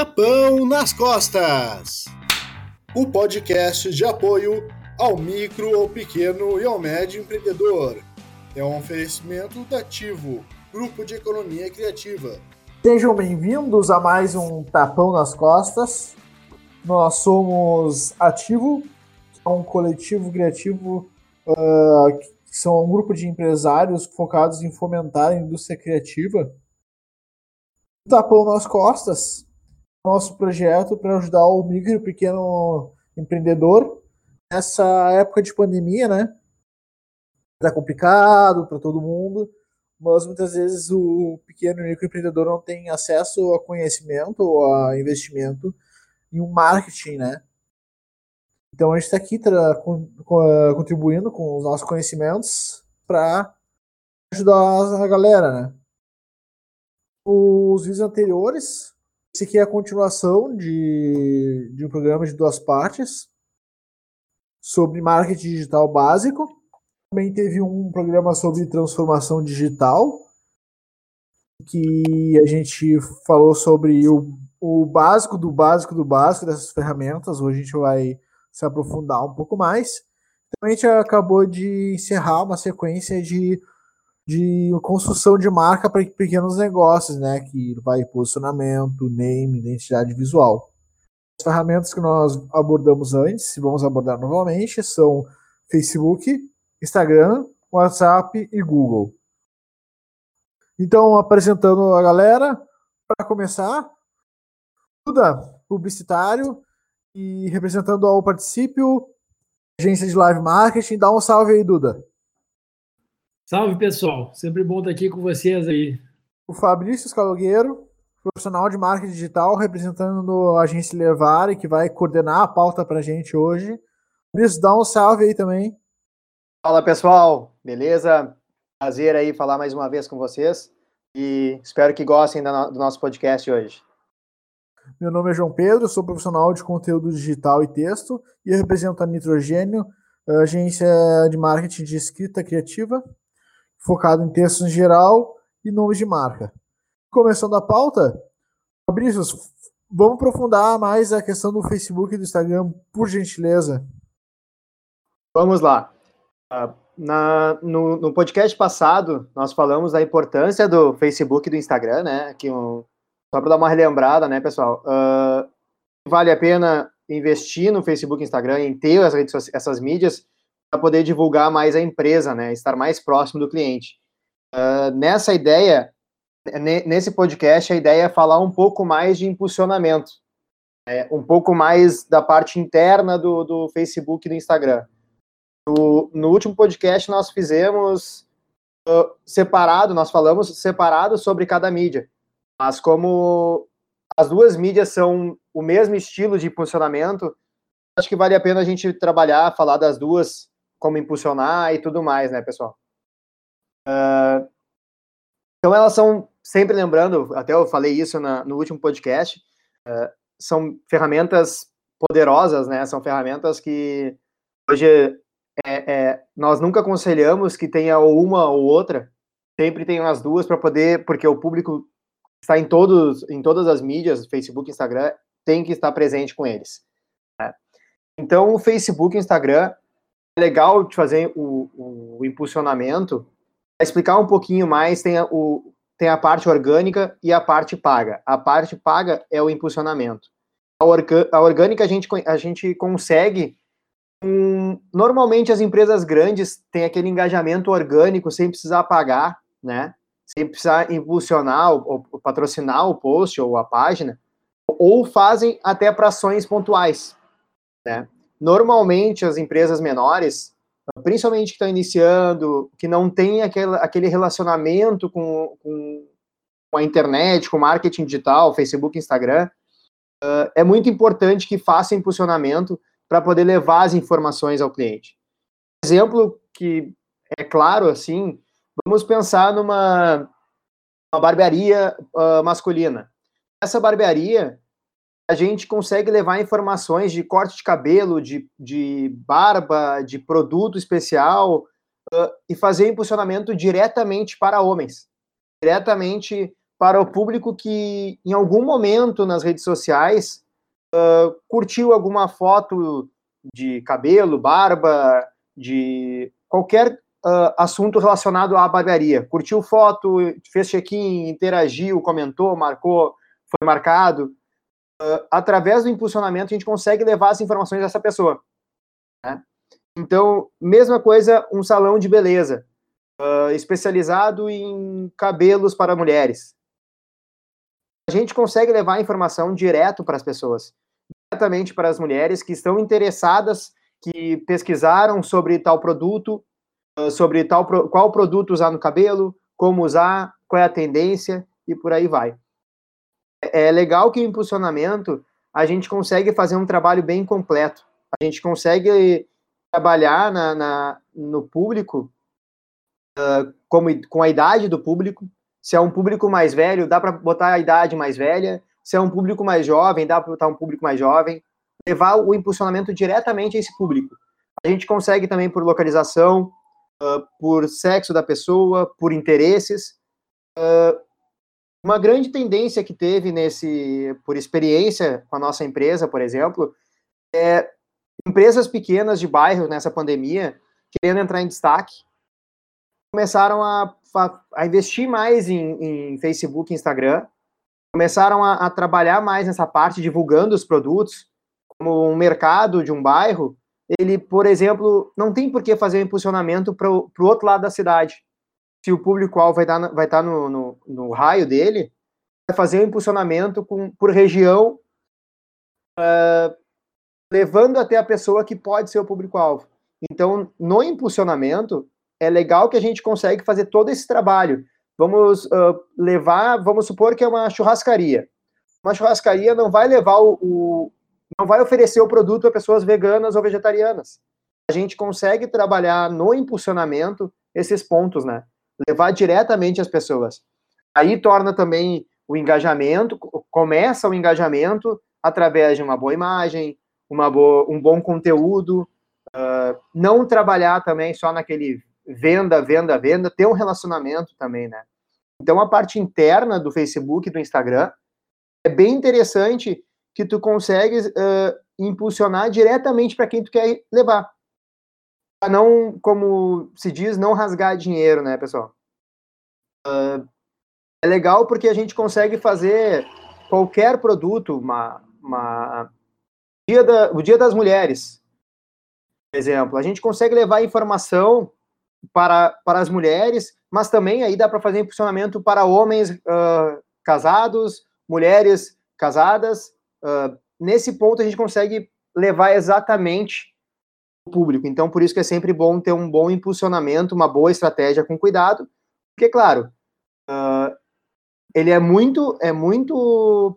Tapão nas Costas o podcast de apoio ao micro, ao pequeno e ao médio empreendedor. É um oferecimento da Ativo, Grupo de Economia Criativa. Sejam bem-vindos a mais um Tapão nas Costas. Nós somos Ativo, é um coletivo criativo, uh, que são um grupo de empresários focados em fomentar a indústria criativa. Tapão nas Costas nosso projeto para ajudar o micro e pequeno empreendedor nessa época de pandemia, né? Tá complicado para todo mundo, mas muitas vezes o pequeno e microempreendedor não tem acesso a conhecimento ou a investimento em um marketing, né? Então a gente está aqui contribuindo com os nossos conhecimentos para ajudar a galera, né? Os vídeos anteriores esse aqui é a continuação de, de um programa de duas partes sobre marketing digital básico. Também teve um programa sobre transformação digital, que a gente falou sobre o, o básico do básico do básico dessas ferramentas. Hoje a gente vai se aprofundar um pouco mais. Também a gente acabou de encerrar uma sequência de de construção de marca para pequenos negócios, né? Que vai posicionamento, name, identidade visual. As ferramentas que nós abordamos antes, e vamos abordar novamente, são Facebook, Instagram, WhatsApp e Google. Então, apresentando a galera, para começar, Duda, publicitário, e representando ao Participio, agência de live marketing. Dá um salve aí, Duda. Salve, pessoal. Sempre bom estar aqui com vocês aí. O Fabrício Escalogueiro, profissional de marketing digital, representando a agência Levare, que vai coordenar a pauta para a gente hoje. Fabrício, dá um salve aí também. Fala, pessoal. Beleza? Prazer aí falar mais uma vez com vocês e espero que gostem do nosso podcast hoje. Meu nome é João Pedro, sou profissional de conteúdo digital e texto e represento a Nitrogênio, agência de marketing de escrita criativa focado em textos em geral e nomes de marca. Começando a pauta, Fabrício, vamos aprofundar mais a questão do Facebook e do Instagram, por gentileza. Vamos lá. Uh, na, no, no, podcast passado, nós falamos da importância do Facebook e do Instagram, né? Que um, só para dar uma relembrada, né, pessoal? Uh, vale a pena investir no Facebook e Instagram, em ter as redes, essas mídias, para poder divulgar mais a empresa, né? Estar mais próximo do cliente. Uh, nessa ideia, nesse podcast, a ideia é falar um pouco mais de impulsionamento, é, um pouco mais da parte interna do, do Facebook e do Instagram. No, no último podcast, nós fizemos uh, separado, nós falamos separado sobre cada mídia, mas como as duas mídias são o mesmo estilo de impulsionamento, acho que vale a pena a gente trabalhar, falar das duas como impulsionar e tudo mais, né, pessoal? Uh, então, elas são, sempre lembrando, até eu falei isso na, no último podcast, uh, são ferramentas poderosas, né? São ferramentas que hoje é, é, nós nunca aconselhamos que tenha uma ou outra, sempre tem as duas para poder, porque o público está em todos, em todas as mídias, Facebook, Instagram, tem que estar presente com eles. Né? Então, o Facebook Instagram legal de fazer o, o impulsionamento, explicar um pouquinho mais, tem a, o, tem a parte orgânica e a parte paga. A parte paga é o impulsionamento. A, orga, a orgânica a gente, a gente consegue. Um, normalmente as empresas grandes têm aquele engajamento orgânico sem precisar pagar, né? Sem precisar impulsionar ou, ou patrocinar o post ou a página, ou fazem até para ações pontuais, né? Normalmente, as empresas menores, principalmente que estão iniciando, que não tem aquele, relacionamento com, com, com a internet, com marketing digital, Facebook, Instagram, uh, é muito importante que faça impulsionamento para poder levar as informações ao cliente. Exemplo que é claro, assim, vamos pensar numa uma barbearia uh, masculina. Essa barbearia, a gente consegue levar informações de corte de cabelo, de, de barba, de produto especial uh, e fazer impulsionamento diretamente para homens, diretamente para o público que, em algum momento nas redes sociais, uh, curtiu alguma foto de cabelo, barba, de qualquer uh, assunto relacionado à barbearia. Curtiu foto, fez check-in, interagiu, comentou, marcou, foi marcado. Uh, através do impulsionamento, a gente consegue levar as informações dessa pessoa. Né? Então, mesma coisa, um salão de beleza, uh, especializado em cabelos para mulheres. A gente consegue levar a informação direto para as pessoas, diretamente para as mulheres que estão interessadas, que pesquisaram sobre tal produto, uh, sobre tal qual produto usar no cabelo, como usar, qual é a tendência e por aí vai. É, legal que o impulsionamento a gente consegue fazer um trabalho bem completo. A gente consegue trabalhar na, na no público uh, como, com a idade do público. Se é um público mais velho, dá para botar a idade mais velha. Se é um público mais jovem, dá para botar um público mais jovem. Levar o impulsionamento diretamente a esse público. A gente consegue também por localização, uh, por sexo da pessoa, por interesses. Uh, uma grande tendência que teve nesse, por experiência com a nossa empresa, por exemplo, é empresas pequenas de bairro nessa pandemia, querendo entrar em destaque, começaram a, a investir mais em, em, Facebook e Instagram, começaram a, a, trabalhar mais nessa parte, divulgando os produtos, como um mercado de um bairro, ele, por exemplo, não tem por que fazer um impulsionamento para o outro lado da cidade. Se o público-alvo vai estar, vai estar no, no, no, raio dele, vai fazer um impulsionamento com, por região, uh, levando até a pessoa que pode ser o público-alvo. Então, no impulsionamento, é legal que a gente consegue fazer todo esse trabalho. Vamos uh, levar, vamos supor que é uma churrascaria. Uma churrascaria não vai levar o, o não vai oferecer o produto a pessoas veganas ou vegetarianas. A gente consegue trabalhar no impulsionamento esses pontos, né? Levar diretamente as pessoas. Aí torna também o engajamento, começa o engajamento através de uma boa imagem, uma boa, um bom conteúdo, uh, não trabalhar também só naquele venda, venda, venda, ter um relacionamento também, né? Então a parte interna do Facebook do Instagram é bem interessante que tu consegues uh, impulsionar diretamente para quem tu quer levar. Não, como se diz, não rasgar dinheiro, né, pessoal? Uh, é legal porque a gente consegue fazer qualquer produto, uma, uma dia da, o Dia das Mulheres, por exemplo, a gente consegue levar informação para, para as mulheres, mas também aí dá para fazer impulsionamento para homens uh, casados, mulheres casadas. Uh, nesse ponto a gente consegue levar exatamente público. Então, por isso que é sempre bom ter um bom impulsionamento, uma boa estratégia com cuidado, porque, claro, uh, ele é muito, é muito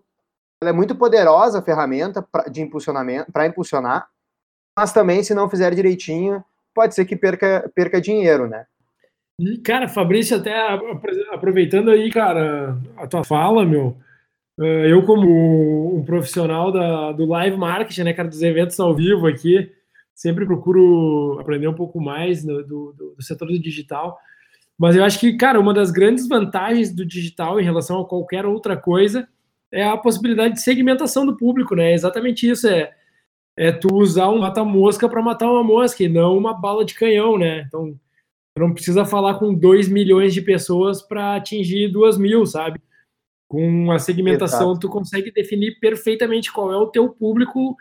ela é muito poderosa a ferramenta pra, de impulsionamento para impulsionar, mas também se não fizer direitinho, pode ser que perca, perca dinheiro, né? Cara, Fabrício, até aproveitando aí, cara, a tua fala, meu, eh, eu como um profissional da, do live marketing, né, cara, dos eventos ao vivo aqui, sempre procuro aprender um pouco mais do, do, do setor do digital, mas eu acho que, cara, uma das grandes vantagens do digital em relação a qualquer outra coisa é a possibilidade de segmentação do público, né? É exatamente isso, é, é tu usar um mata-mosca para matar uma mosca e não uma bala de canhão, né? Então, tu não precisa falar com 2 milhões de pessoas para atingir 2 mil, sabe? Com a segmentação, Exato. tu consegue definir perfeitamente qual é o teu público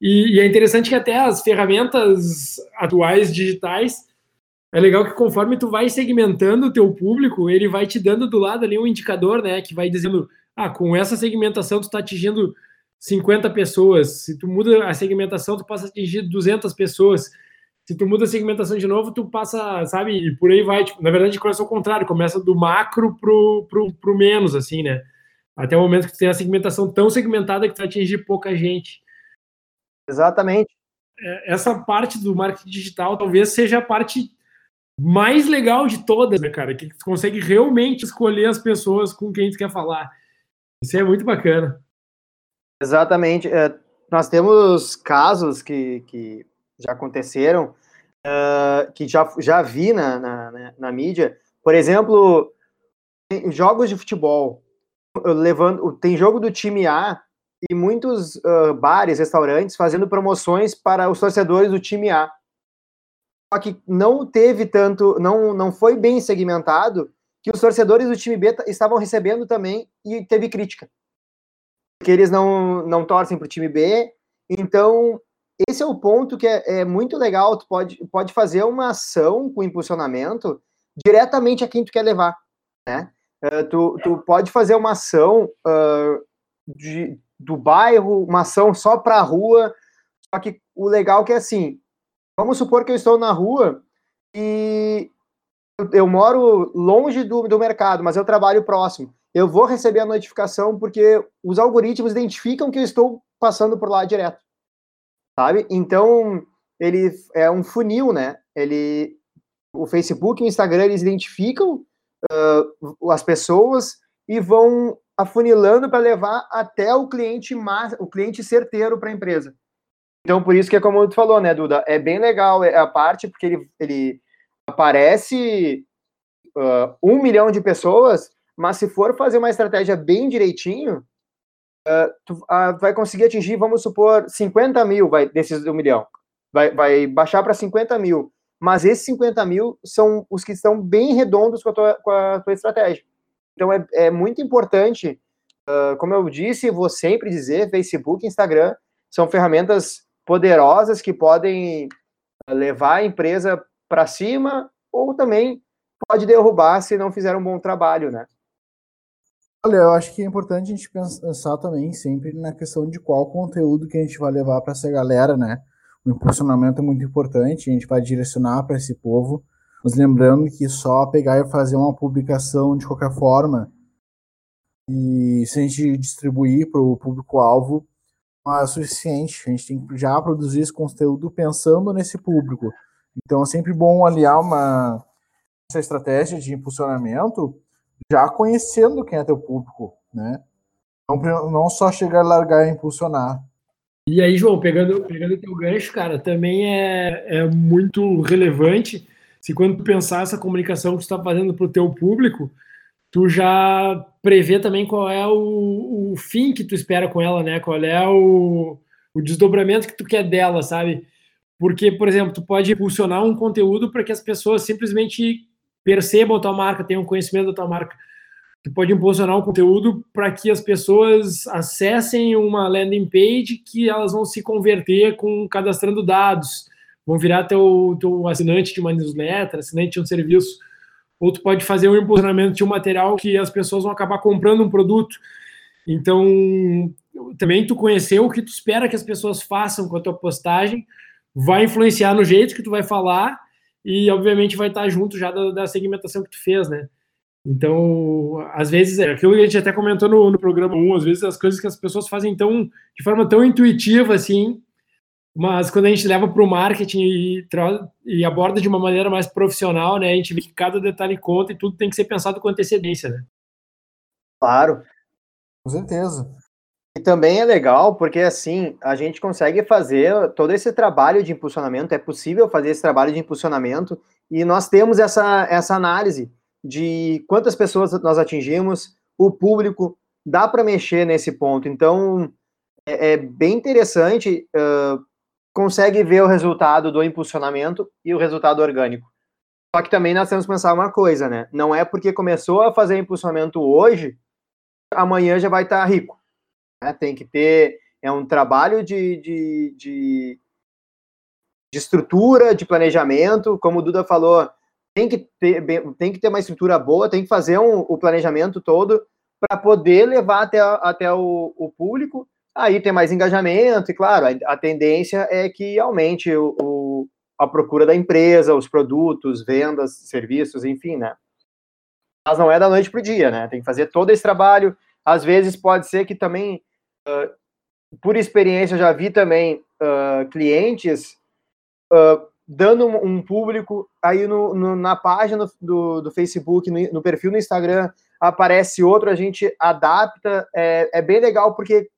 e, e, é interessante que até as ferramentas atuais digitais é legal que conforme tu vai segmentando o teu público, ele vai te dando do lado ali um indicador, né, que vai dizendo ah, com essa segmentação tu está atingindo 50 pessoas. Se tu muda a segmentação, tu passa a atingir 200 pessoas. Se tu muda a segmentação de novo, tu passa, sabe, e por aí vai. Tipo, na verdade, começa ao contrário, começa do macro pro, pro, pro menos, assim, né? Até o momento que tu tem a segmentação tão segmentada que tu vai atingir pouca gente. Exatamente. É, essa parte do marketing digital talvez seja a parte mais legal de todas, né, cara? Que tu consegue realmente escolher as pessoas com quem tu quer falar. Isso é muito bacana. Exatamente. É, nós temos casos que, que já aconteceram, uh, que já, já vi na, na, na, mídia. Por exemplo, jogos de futebol. levando. Tem jogo do time A e muitos uh, bares, restaurantes fazendo promoções para os torcedores do time A. Só que não teve tanto, não, não foi bem segmentado que os torcedores do time B estavam recebendo também e teve crítica. Que eles não, não torcem para o time B. Então, esse é o ponto que é, é, muito legal. Tu pode, pode fazer uma ação com impulsionamento diretamente a quem tu quer levar. Né? Uh, tu, tu pode fazer uma ação uh, de, do bairro, uma ação só para a rua. Só que o legal é que é assim, vamos supor que eu estou na rua e eu moro longe do, do mercado, mas eu trabalho próximo. Eu vou receber a notificação porque os algoritmos identificam que eu estou passando por lá direto. Sabe? Então, ele é um funil, né? Ele, o Facebook e o Instagram, eles identificam uh, as pessoas e vão afunilando para levar até o cliente mais, o cliente certeiro para a empresa. Então, por isso que é como tu falou, né, Duda? É bem legal a parte, porque ele, ele aparece uh, um milhão de pessoas, mas se for fazer uma estratégia bem direitinho, uh, tu uh, vai conseguir atingir, vamos supor, 50 mil vai, desses um milhão. Vai, vai baixar para 50 mil. Mas esses 50 mil são os que estão bem redondos com a tua, com a tua estratégia. Então é, é muito importante, como eu disse, vou sempre dizer, Facebook, Instagram são ferramentas poderosas que podem levar a empresa para cima ou também pode derrubar se não fizer um bom trabalho, né? Olha, eu acho que é importante a gente pensar também sempre na questão de qual conteúdo que a gente vai levar para essa galera, né? O impulsionamento é muito importante, a gente vai direcionar para esse povo, mas lembrando que só pegar e fazer uma publicação de qualquer forma e se a gente distribuir para o público-alvo não é suficiente. A gente tem que já produzir esse conteúdo pensando nesse público. Então é sempre bom aliar uma essa estratégia de impulsionamento já conhecendo quem é teu público, né? Não, não só chegar, largar e impulsionar. E aí, João, pegando pegando teu gancho, cara, também é, é muito relevante se quando tu pensar essa comunicação que tu está fazendo para o teu público, tu já prevê também qual é o, o fim que tu espera com ela, né? Qual é o, o desdobramento que tu quer dela, sabe? Porque, por exemplo, tu pode impulsionar um conteúdo para que as pessoas simplesmente percebam a tua marca, tenham conhecimento da tua marca. Tu pode impulsionar um conteúdo para que as pessoas acessem uma landing page que elas vão se converter com cadastrando dados, vão virar teu, teu assinante de uma newsletter, assinante de um serviço. Ou tu pode fazer um impulsionamento de um material que as pessoas vão acabar comprando um produto. Então, também tu conhecer o que tu espera que as pessoas façam com a tua postagem vai influenciar no jeito que tu vai falar e, obviamente, vai estar junto já da, da segmentação que tu fez, né? Então, às vezes, é aquilo que a gente até comentou no, no programa 1, às vezes as coisas que as pessoas fazem tão, de forma tão intuitiva assim, mas quando a gente leva para o marketing e, e, aborda de uma maneira mais profissional, né, a gente vê que cada detalhe conta e tudo tem que ser pensado com antecedência, né? Claro. Com certeza. E também é legal porque assim a gente consegue fazer todo esse trabalho de impulsionamento, é possível fazer esse trabalho de impulsionamento e nós temos essa, essa análise de quantas pessoas nós atingimos, o público, dá para mexer nesse ponto. Então é, é bem interessante, uh, consegue ver o resultado do impulsionamento e o resultado orgânico. Só que também nós temos que pensar uma coisa, né? Não é porque começou a fazer impulsionamento hoje, amanhã já vai estar rico né? Tem que ter é um trabalho de, de, de, de, estrutura, de planejamento, como o Duda falou, tem que ter, tem que ter uma estrutura boa, tem que fazer um, o planejamento todo para poder levar até, até o, o, público. Aí tem mais engajamento, e claro, a, a tendência é que aumente o, o, a procura da empresa, os produtos, vendas, serviços, enfim, né? Mas não é da noite para o dia, né? Tem que fazer todo esse trabalho. Às vezes pode ser que também uh, por experiência, já vi também uh, clientes uh, dando um, um, público aí no, no, na página do, do Facebook, no, no, perfil no Instagram, aparece outro, a gente adapta. É, é bem legal porque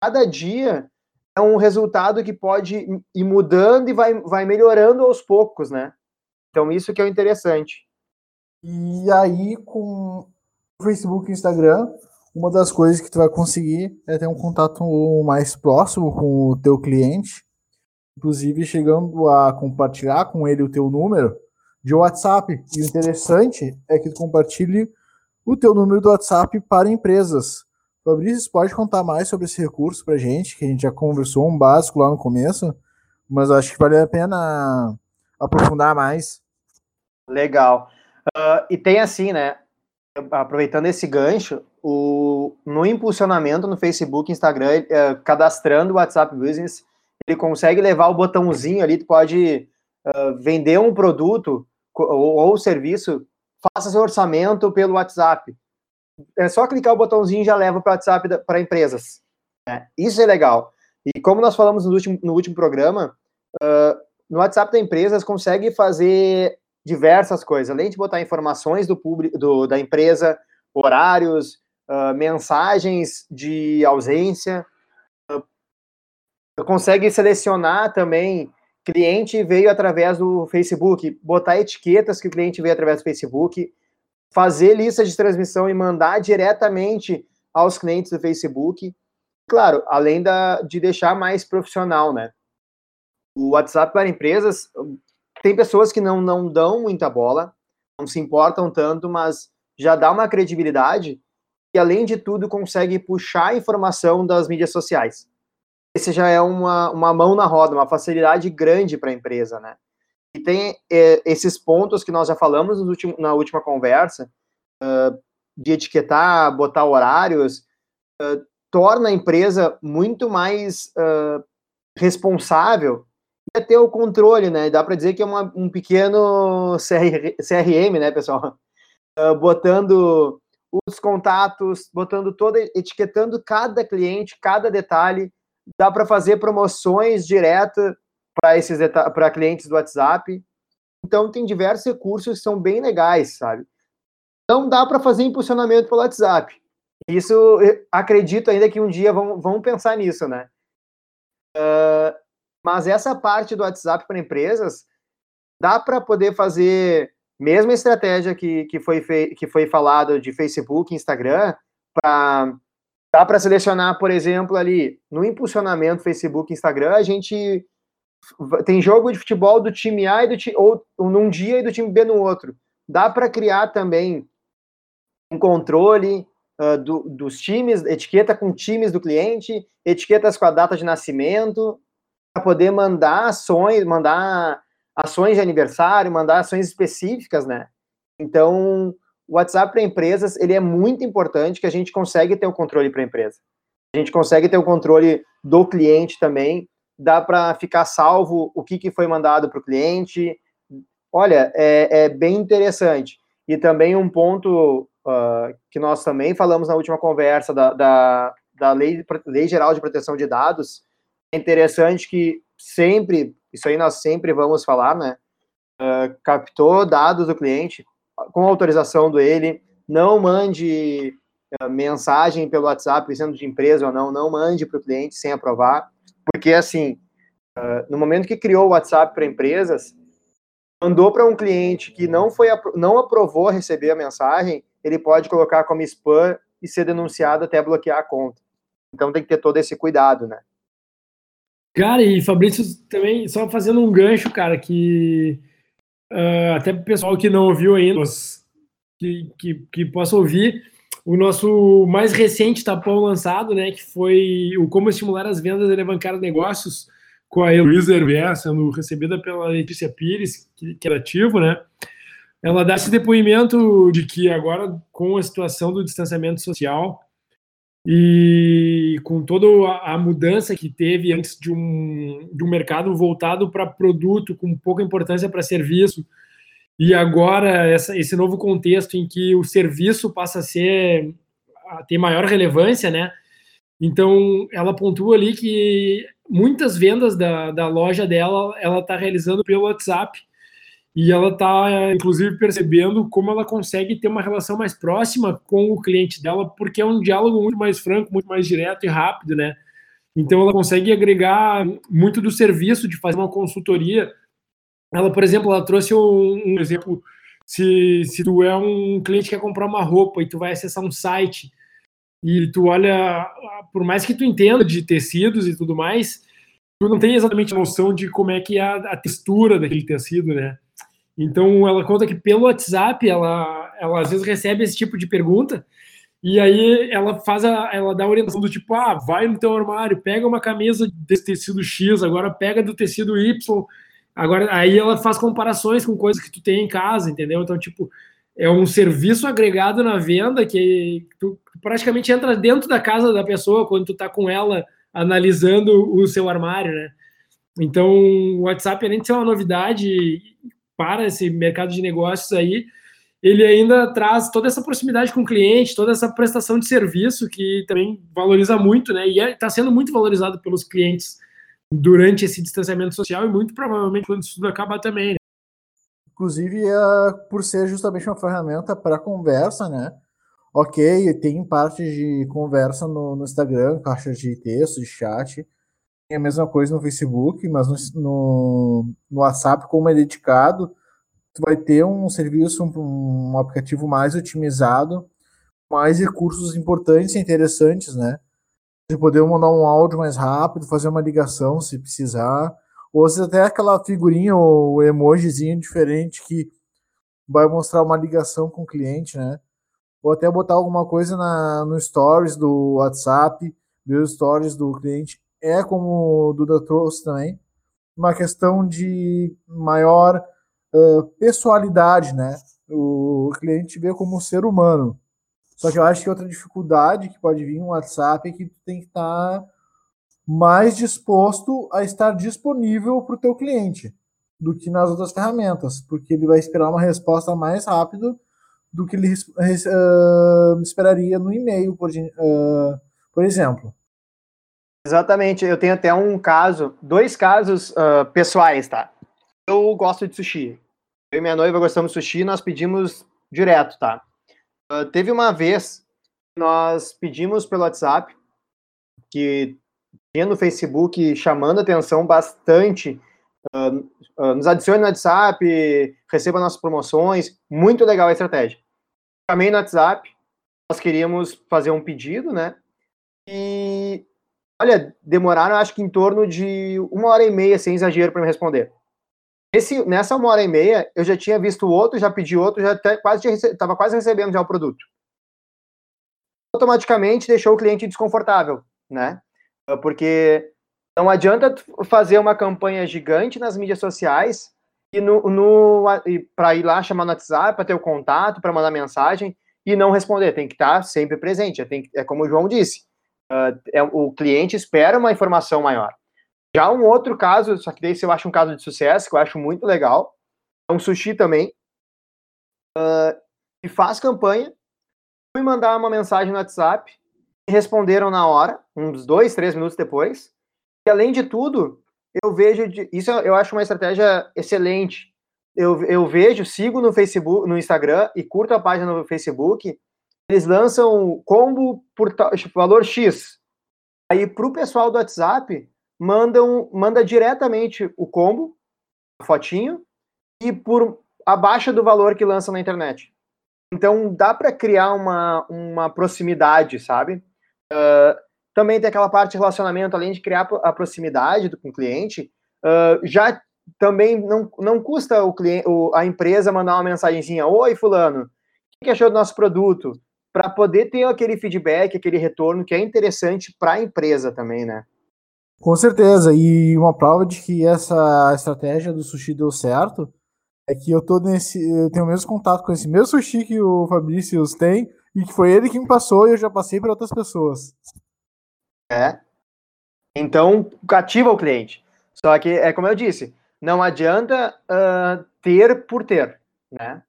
cada dia é um resultado que pode ir mudando e vai, vai melhorando aos poucos, né? Então, isso que é o interessante. E aí, com o Facebook e Instagram, uma das coisas que tu vai conseguir é ter um contato mais próximo com o teu cliente, inclusive chegando a compartilhar com ele o teu número de WhatsApp. E o interessante é que tu compartilhe o teu número do WhatsApp para empresas. Fabrício, pode contar mais sobre esse recurso para gente, que a gente já conversou um básico lá no começo, mas acho que vale a pena aprofundar mais. Legal. Uh, e tem assim, né? Aproveitando esse gancho, o, no impulsionamento no Facebook, Instagram, uh, cadastrando o WhatsApp Business, ele consegue levar o botãozinho ali, tu pode uh, vender um produto ou, ou serviço, faça seu orçamento pelo WhatsApp. É só clicar o botãozinho e já leva para o WhatsApp para empresas. É, isso é legal. E como nós falamos no último, no último programa, uh, no WhatsApp da empresa consegue fazer diversas coisas, além de botar informações do público, do, da empresa, horários, uh, mensagens de ausência, uh, consegue selecionar também cliente veio através do Facebook, botar etiquetas que o cliente veio através do Facebook, fazer lista de transmissão e mandar diretamente aos clientes do Facebook. Claro, além da, de deixar mais profissional, né? O WhatsApp para empresas tem pessoas que não, não dão muita bola, não se importam tanto, mas já dá uma credibilidade e, além de tudo, consegue puxar informação das mídias sociais. Esse já é uma, uma mão na roda, uma facilidade grande para a empresa, né? E tem é, esses pontos que nós já falamos na última conversa, uh, de etiquetar, botar horários, uh, torna a empresa muito mais uh, responsável e ter o controle, né? Dá para dizer que é uma, um pequeno CR, CRM, né, pessoal? botando os contatos, botando toda, etiquetando cada cliente, cada detalhe. Dá para fazer promoções direto para esses para clientes do WhatsApp. Então tem diversos recursos que são bem legais, sabe? Não dá para fazer impulsionamento pelo WhatsApp. Isso acredito ainda que um dia vão, vão pensar nisso, né? Uh, mas essa parte do WhatsApp para empresas dá para poder fazer mesma estratégia que, que, foi, que foi falado de Facebook, Instagram, para dá para selecionar, por exemplo, ali no impulsionamento Facebook, Instagram, a gente tem jogo de futebol do time A e do ou, ou num dia e do time B no outro. Dá para criar também um controle uh, do, dos times, etiqueta com times do cliente, etiquetas com a data de nascimento, para poder mandar ações, mandar ações de aniversário, mandar ações específicas, né? Então, o WhatsApp para empresas, ele é muito importante que a gente consegue ter o controle para a empresa. A gente consegue ter o controle do cliente também, dá para ficar salvo o que, que foi mandado para o cliente. Olha, é, é, bem interessante. E também um ponto uh, que nós também falamos na última conversa da, da, da lei, lei Geral de Proteção de Dados, é interessante que sempre, isso aí nós sempre vamos falar, né? Uh, captou dados do cliente com autorização dele, não mande uh, mensagem pelo WhatsApp, sendo de empresa ou não, não mande para o cliente sem aprovar, porque assim, uh, no momento que criou o WhatsApp para empresas, mandou para um cliente que não foi não aprovou receber a mensagem, ele pode colocar como spam e ser denunciado até bloquear a conta. Então tem que ter todo esse cuidado, né? Cara, e Fabrício também, só fazendo um gancho, cara, que uh, até o pessoal que não ouviu ainda, que, que, que possa ouvir, o nosso mais recente tapão lançado, né, que foi o Como Estimular as Vendas e Alavancar Negócios, com a Heloísa Hervé, sendo recebida pela Letícia Pires, que, que é ativo, né, ela dá esse depoimento de que agora, com a situação do distanciamento social, e com toda a mudança que teve antes de um, de um mercado voltado para produto, com pouca importância para serviço, e agora essa, esse novo contexto em que o serviço passa a ser a ter maior relevância, né? Então, ela pontua ali que muitas vendas da, da loja dela ela está realizando pelo WhatsApp e ela está, inclusive, percebendo como ela consegue ter uma relação mais próxima com o cliente dela, porque é um diálogo muito mais franco, muito mais direto e rápido, né? Então, ela consegue agregar muito do serviço de fazer uma consultoria. Ela, por exemplo, ela trouxe um, um exemplo. Se, se tu é um cliente que quer comprar uma roupa e tu vai acessar um site E tu olha, por mais que tu entenda de tecidos e tudo mais, tu não tem exatamente noção de como é que é a, a textura daquele tecido, né? Então ela conta que pelo WhatsApp ela, ela às vezes recebe esse tipo de pergunta e aí ela faz a, ela dá a orientação do tipo, ah, vai no teu armário, pega uma camisa desse tecido X, agora pega do tecido Y, agora aí ela faz comparações com coisas que tu tem em casa, entendeu? Então tipo é um serviço agregado na venda que tu praticamente entra dentro da casa da pessoa quando tu tá com ela analisando o seu armário, né? Então, o WhatsApp, além de ser uma novidade para esse mercado de negócios aí, ele ainda traz toda essa proximidade com o cliente, toda essa prestação de serviço que também valoriza muito, né? E está é, sendo muito valorizado pelos clientes durante esse distanciamento social e muito provavelmente quando isso tudo acaba também. Né? Inclusive, é, por ser justamente uma ferramenta para conversa, né? Ok, tem parte de conversa no, no Instagram, caixa de texto, de chat. Tem a mesma coisa no Facebook, mas no, no, no WhatsApp, como é dedicado, tu vai ter um serviço, um, um aplicativo mais otimizado, mais recursos importantes e interessantes, né? Você poder mandar um áudio mais rápido, fazer uma ligação se precisar, ou se até aquela figurinha ou emojizinho diferente que vai mostrar uma ligação com o cliente, né? ou até botar alguma coisa na, no stories do WhatsApp, ver os stories do cliente, é como o Duda trouxe também, uma questão de maior uh, pessoalidade, né? O cliente vê como ser humano. Só que eu acho que outra dificuldade que pode vir no WhatsApp é que tu tem que estar mais disposto a estar disponível para o teu cliente do que nas outras ferramentas, porque ele vai esperar uma resposta mais rápido do que ele uh, esperaria no e-mail, por, uh, por exemplo. Exatamente, eu tenho até um caso, dois casos uh, pessoais, tá? Eu gosto de sushi. Eu e minha noiva gostamos de sushi, nós pedimos direto, tá? Teve uma vez nós pedimos pelo WhatsApp que tinha no Facebook chamando atenção bastante. Uh, uh, nos adicione no WhatsApp, receba nossas promoções. Muito legal a estratégia chamei no WhatsApp, nós queríamos fazer um pedido, né? E olha, demoraram acho que em torno de uma hora e meia, sem exagero, para me responder. Esse, nessa uma hora e meia, eu já tinha visto outro, já pedi outro, já até quase estava quase recebendo já o produto. Automaticamente deixou o cliente desconfortável, né? Porque não adianta fazer uma campanha gigante nas mídias sociais e no, no para ir lá chamar no WhatsApp, para ter o contato, para mandar mensagem e não responder, tem que estar sempre presente. Tem, é como o João disse, uh, é, o cliente espera uma informação maior. Já um outro caso, só que se eu acho um caso de sucesso, que eu acho muito legal, é um sushi também, uh, que faz campanha, fui mandar uma mensagem no WhatsApp, responderam na hora, uns dois, três minutos depois, e além de tudo, eu vejo isso eu acho uma estratégia excelente. Eu, eu vejo, sigo no Facebook, no Instagram e curto a página no Facebook. Eles lançam combo por valor X. Aí para o pessoal do WhatsApp mandam manda diretamente o combo, a fotinho e por abaixo do valor que lança na internet. Então dá para criar uma, uma proximidade, sabe? Uh, também tem aquela parte de relacionamento, além de criar a proximidade do, com o cliente, uh, já também não, não custa o cliente, o, a empresa mandar uma mensagenzinha, oi fulano, o que achou do nosso produto? Para poder ter aquele feedback, aquele retorno que é interessante para a empresa também, né? Com certeza, e uma prova de que essa estratégia do sushi deu certo é que eu tô nesse. Eu tenho o mesmo contato com esse mesmo sushi que o Fabrício tem, e que foi ele que me passou e eu já passei para outras pessoas. É. Então, cativa o cliente. Só que, é como eu disse, não adianta uh, ter por ter, né?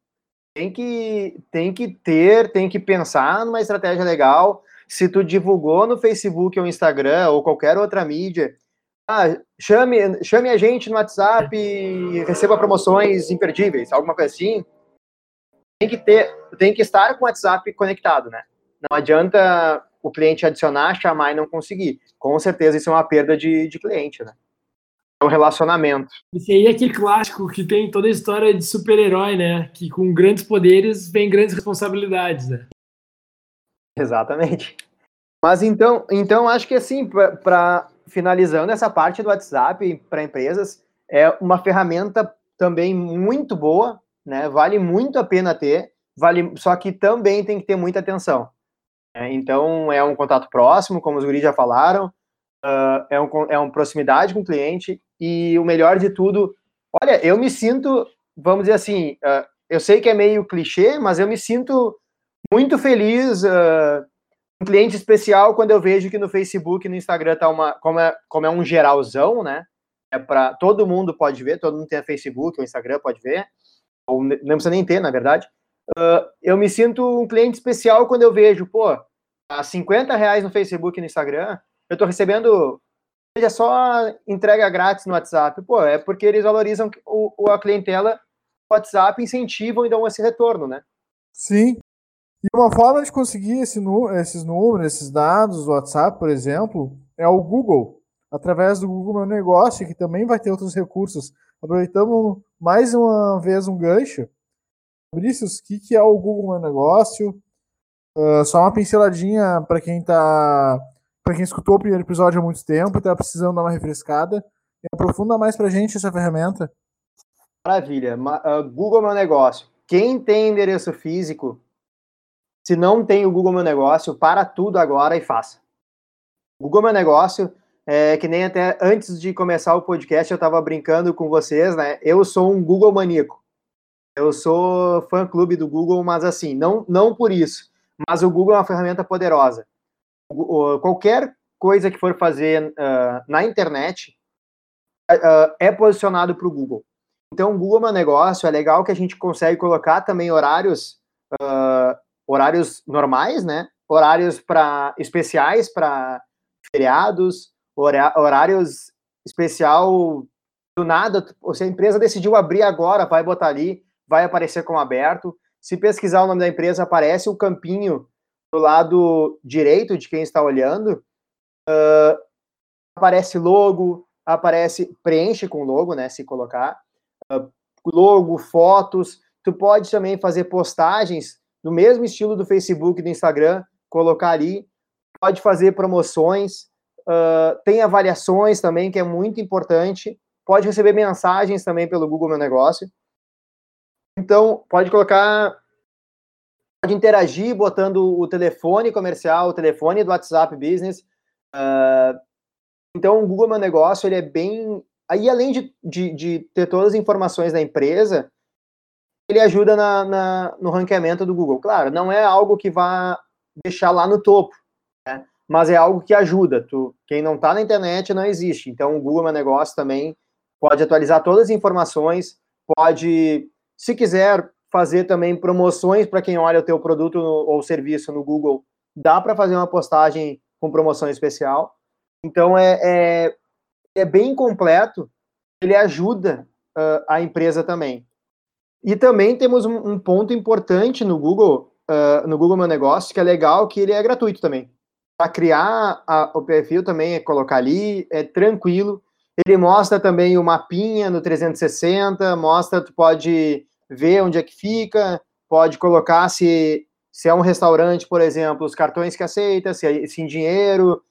Tem que, tem que ter, tem que pensar numa estratégia legal. Se tu divulgou no Facebook ou Instagram ou qualquer outra mídia, ah, chame, chame a gente no WhatsApp e receba promoções imperdíveis, alguma coisa assim. Tem que ter, tem que estar com o WhatsApp conectado, né? Não adianta o cliente adicionar, chamar e não conseguir. Com certeza isso é uma perda de, de cliente, né? É um relacionamento. Esse aí é aquele clássico que tem toda a história de super-herói, né? Que com grandes poderes vem grandes responsabilidades, né? Exatamente. Mas então, então acho que assim, para finalizando essa parte do WhatsApp para empresas, é uma ferramenta também muito boa, né? Vale muito a pena ter, vale, só que também tem que ter muita atenção. É, então é um contato próximo, como os guris já falaram, uh, é, um, é uma proximidade com o cliente e o melhor de tudo, olha, eu me sinto, vamos dizer assim, uh, eu sei que é meio clichê, mas eu me sinto muito feliz, uh, um cliente especial quando eu vejo que no Facebook e no Instagram tá uma, como é, como é um geralzão, né? É para todo mundo pode ver, todo mundo tem Facebook ou Instagram pode ver, ou não precisa nem ter, na verdade. Uh, eu me sinto um cliente especial quando eu vejo, pô, a 50 reais no Facebook e no Instagram, eu tô recebendo, seja só entrega grátis no WhatsApp. Pô, é porque eles valorizam o, a clientela, o WhatsApp incentivam e dão esse retorno, né? Sim, e uma forma de conseguir esse, esses números, esses dados do WhatsApp, por exemplo, é o Google, através do Google Meu Negócio, que também vai ter outros recursos. Aproveitamos mais uma vez um gancho. Fabrício, o que, que é o Google Meu Negócio? Uh, só uma pinceladinha para quem tá. para quem escutou o primeiro episódio há muito tempo e está precisando dar uma refrescada. E aprofunda mais para gente essa ferramenta. Maravilha. Uh, Google Meu Negócio. Quem tem endereço físico se não tem o Google Meu Negócio, para tudo agora e faça. Google Meu Negócio, é, que nem até antes de começar o podcast eu estava brincando com vocês, né? Eu sou um Google maníaco. Eu sou fã-clube do Google, mas assim, não, não por isso. Mas o Google é uma ferramenta poderosa. O, o, qualquer coisa que for fazer uh, na internet uh, é posicionado para o Google. Então, o Google Meu Negócio é legal que a gente consegue colocar também horários uh, horários normais, né? Horários para especiais para feriados, horários especial do nada. Se a empresa decidiu abrir agora, vai botar ali, vai aparecer como aberto. Se pesquisar o nome da empresa, aparece o campinho do lado direito de quem está olhando. Uh, aparece logo, aparece preenche com logo, né? Se colocar uh, logo, fotos. Tu pode também fazer postagens no mesmo estilo do Facebook e do Instagram, colocar ali, pode fazer promoções, uh, tem avaliações também, que é muito importante, pode receber mensagens também pelo Google Meu Negócio. Então, pode colocar, pode interagir botando o telefone comercial, o telefone do WhatsApp Business. Uh, então, o Google Meu Negócio, ele é bem... Aí, além de, de, de ter todas as informações da empresa, ele ajuda na, na, no ranqueamento do Google. Claro, não é algo que vá deixar lá no topo, né? mas é algo que ajuda. Tu, quem não está na internet não existe. Então, o Google Meu Negócio também pode atualizar todas as informações, pode, se quiser, fazer também promoções para quem olha o teu produto no, ou serviço no Google. Dá para fazer uma postagem com promoção especial. Então, é, é, é bem completo. Ele ajuda uh, a empresa também. E também temos um, um ponto importante no Google, uh, no Google Meu Negócio, que é legal, que ele é gratuito também. Para criar a, o perfil também é colocar ali, é tranquilo. Ele mostra também o mapinha no 360, mostra, tu pode ver onde é que fica, pode colocar se, se é um restaurante, por exemplo, os cartões que aceita, se, é, em dinheiro,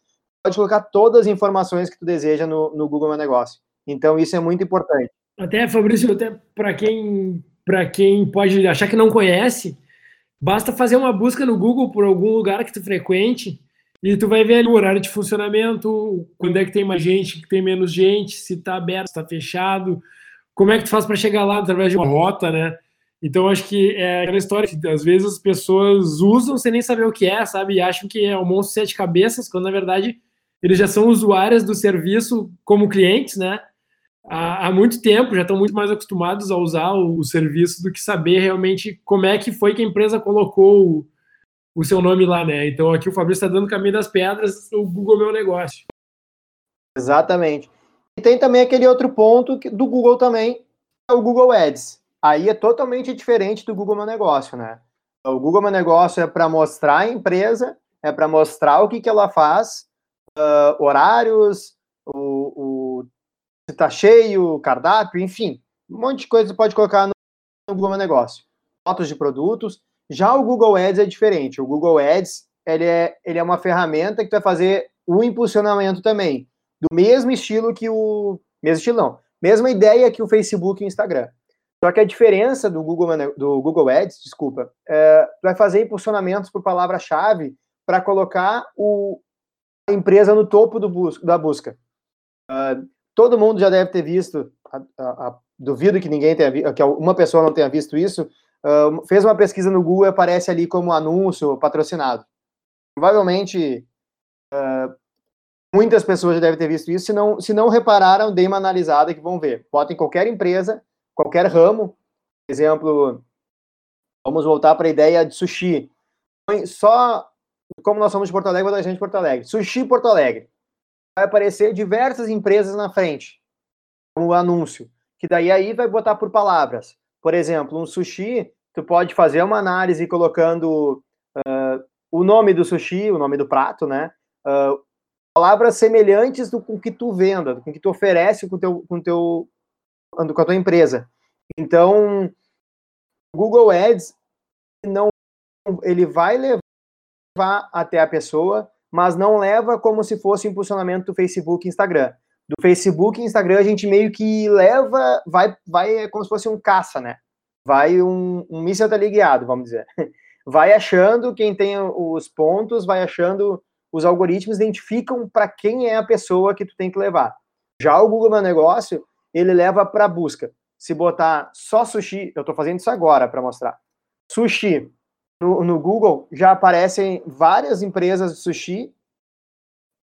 pode colocar todas as informações que tu deseja no, no Google Meu Negócio. Então, isso é muito importante. Até, Fabrício, até para quem para quem pode achar que não conhece, basta fazer uma busca no Google por algum lugar que tu frequente e tu vai ver ali o horário de funcionamento, quando é que tem mais gente, que tem menos gente, se está aberto, se está fechado, como é que tu faz para chegar lá através de uma rota, né? Então acho que é aquela história que às vezes as pessoas usam sem nem saber o que é, sabe? E acham que é um monstro de sete cabeças, quando na verdade eles já são usuários do serviço como clientes, né? Há, há muito tempo, já estão muito mais acostumados a usar o, o, serviço do que saber realmente como é que foi que a empresa colocou o, o seu nome lá, né? Então aqui o Fabrício está dando caminho das pedras, o Google Meu Negócio. Exatamente. E tem também aquele outro ponto que, do Google também, é o Google Ads. Aí é totalmente diferente do Google Meu Negócio, né? O Google Meu Negócio é para mostrar a empresa, é para mostrar o que, que ela faz, uh, horários, o, o se está cheio, cardápio, enfim, um monte de coisa você pode colocar no, Google Meu Negócio. Fotos de produtos. Já o Google Ads é diferente. O Google Ads ele é, ele é uma ferramenta que vai fazer o impulsionamento também, do mesmo estilo que o. Mesmo estilo não, mesma ideia que o Facebook e o Instagram. Só que a diferença do Google, do Google Ads, desculpa, é, vai fazer impulsionamentos por palavra-chave para colocar o, a empresa no topo do bus da busca. Uh, todo mundo já deve ter visto, a, a, a, duvido que ninguém tenha que uma pessoa não tenha visto isso. Uh, fez uma pesquisa no Google e aparece ali como anúncio patrocinado. Provavelmente uh, muitas pessoas já devem ter visto isso. Se não, se não repararam, dê uma analisada que vão ver. Bota em qualquer empresa, qualquer ramo. Exemplo, vamos voltar para a ideia de sushi. Só como nós somos de Porto Alegre, vou dar gente de Porto Alegre. Sushi Porto Alegre. Vai aparecer diversas empresas na frente, como anúncio. Que daí aí vai botar por palavras. Por exemplo, um sushi, tu pode fazer uma análise colocando uh, o nome do sushi, o nome do prato, né? Uh, palavras semelhantes do com que tu venda, com que tu oferece com teu, com teu, com a tua empresa. Então, Google Ads não, ele vai levar até a pessoa, mas não leva como se fosse o impulsionamento do Facebook e Instagram. Do Facebook e Instagram a gente meio que leva, vai, vai é como se fosse um caça, né? Vai um, um míssil teleguiado, vamos dizer. Vai achando quem tem os pontos, vai achando os algoritmos identificam para quem é a pessoa que tu tem que levar. Já o Google Meu Negócio, ele leva para busca. Se botar só sushi, eu estou fazendo isso agora para mostrar. Sushi no, no, Google já aparecem várias empresas de sushi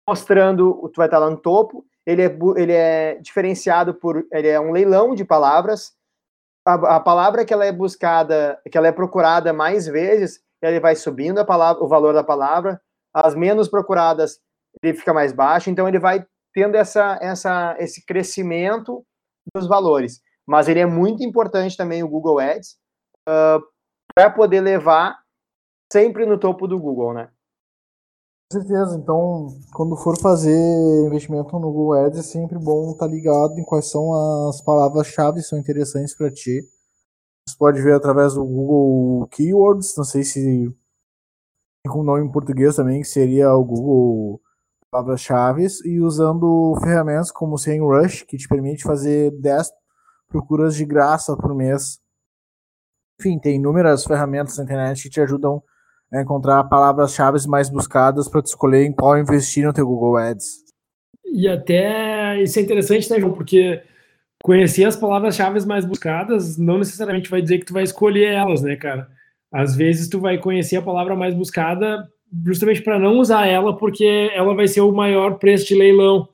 mostrando, tu vai estar lá no topo. Ele é, ele é diferenciado por, ele é um leilão de palavras. A, a palavra que ela é buscada, que ela é procurada mais vezes, ele vai subindo a palavra, o valor da palavra as menos procuradas ele fica mais baixo, então ele vai tendo essa, essa, esse crescimento dos valores. Mas ele é muito importante também o Google Ads uh, para poder levar sempre no topo do Google, né? Com certeza. Então, quando for fazer investimento no Google Ads, é sempre bom estar tá ligado em quais são as palavras-chave que são interessantes para ti. Você pode ver através do Google Keywords, não sei se com nome em português também, que seria o Google Palavras-Chave, e usando ferramentas como o SEMrush, que te permite fazer 10 procuras de graça por mês. Enfim, tem inúmeras ferramentas na internet que te ajudam a encontrar palavras-chave mais buscadas para te escolher em qual investir no teu Google Ads. E até isso é interessante, né, João? Porque conhecer as palavras-chave mais buscadas não necessariamente vai dizer que tu vai escolher elas, né, cara? Às vezes tu vai conhecer a palavra mais buscada justamente para não usar ela, porque ela vai ser o maior preço de leilão.